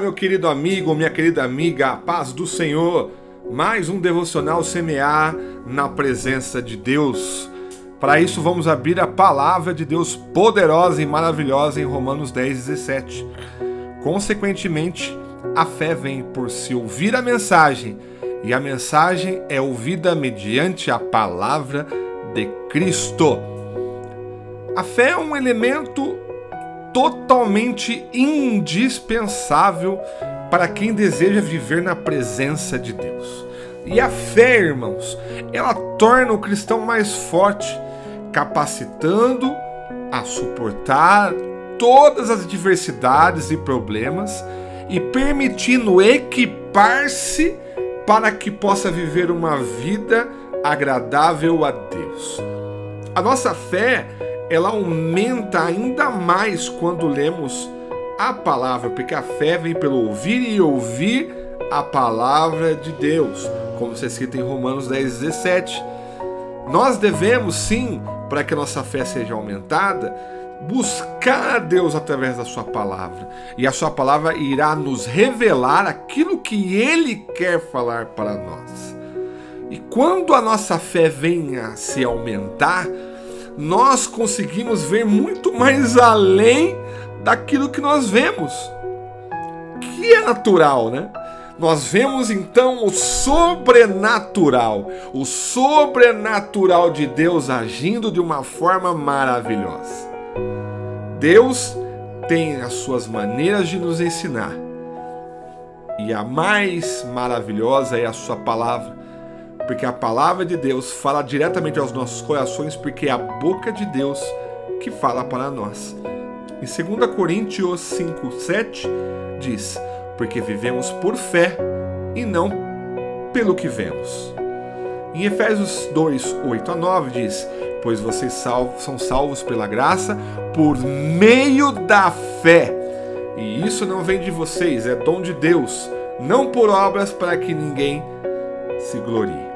meu querido amigo, minha querida amiga, a paz do Senhor. Mais um devocional semear na presença de Deus. Para isso, vamos abrir a palavra de Deus poderosa e maravilhosa em Romanos 10, 17. Consequentemente, a fé vem por se ouvir a mensagem, e a mensagem é ouvida mediante a palavra de Cristo. A fé é um elemento totalmente indispensável para quem deseja viver na presença de Deus. E a fé, irmãos, ela torna o cristão mais forte, capacitando a suportar todas as adversidades e problemas e permitindo equipar-se para que possa viver uma vida agradável a Deus. A nossa fé ela aumenta ainda mais quando lemos a palavra, porque a fé vem pelo ouvir e ouvir a palavra de Deus, como está escrito em Romanos 10, 17. Nós devemos sim, para que a nossa fé seja aumentada, buscar a Deus através da Sua palavra. E a Sua palavra irá nos revelar aquilo que Ele quer falar para nós. E quando a nossa fé venha a se aumentar, nós conseguimos ver muito mais além daquilo que nós vemos, que é natural, né? Nós vemos então o sobrenatural, o sobrenatural de Deus agindo de uma forma maravilhosa. Deus tem as suas maneiras de nos ensinar, e a mais maravilhosa é a Sua palavra porque a palavra de Deus fala diretamente aos nossos corações, porque é a boca de Deus que fala para nós. Em 2 Coríntios 5, 7 diz: Porque vivemos por fé e não pelo que vemos. Em Efésios 2, 8 a 9 diz: Pois vocês são salvos pela graça por meio da fé. E isso não vem de vocês, é dom de Deus, não por obras para que ninguém se glorie.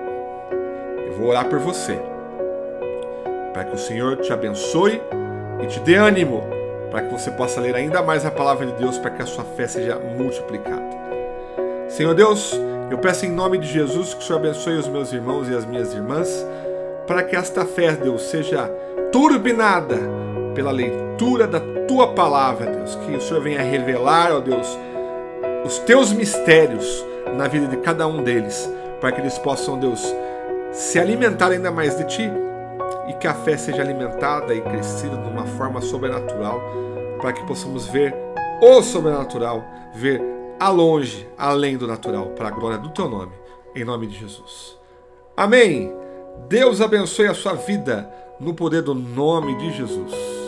Eu vou orar por você, para que o Senhor te abençoe e te dê ânimo, para que você possa ler ainda mais a palavra de Deus, para que a sua fé seja multiplicada. Senhor Deus, eu peço em nome de Jesus que o Senhor abençoe os meus irmãos e as minhas irmãs, para que esta fé, Deus, seja turbinada pela leitura da tua palavra, Deus. Que o Senhor venha revelar, ó Deus, os teus mistérios na vida de cada um deles, para que eles possam, Deus, se alimentar ainda mais de ti e que a fé seja alimentada e crescida de uma forma sobrenatural, para que possamos ver o sobrenatural, ver a longe, além do natural, para a glória do teu nome, em nome de Jesus. Amém. Deus abençoe a sua vida no poder do nome de Jesus.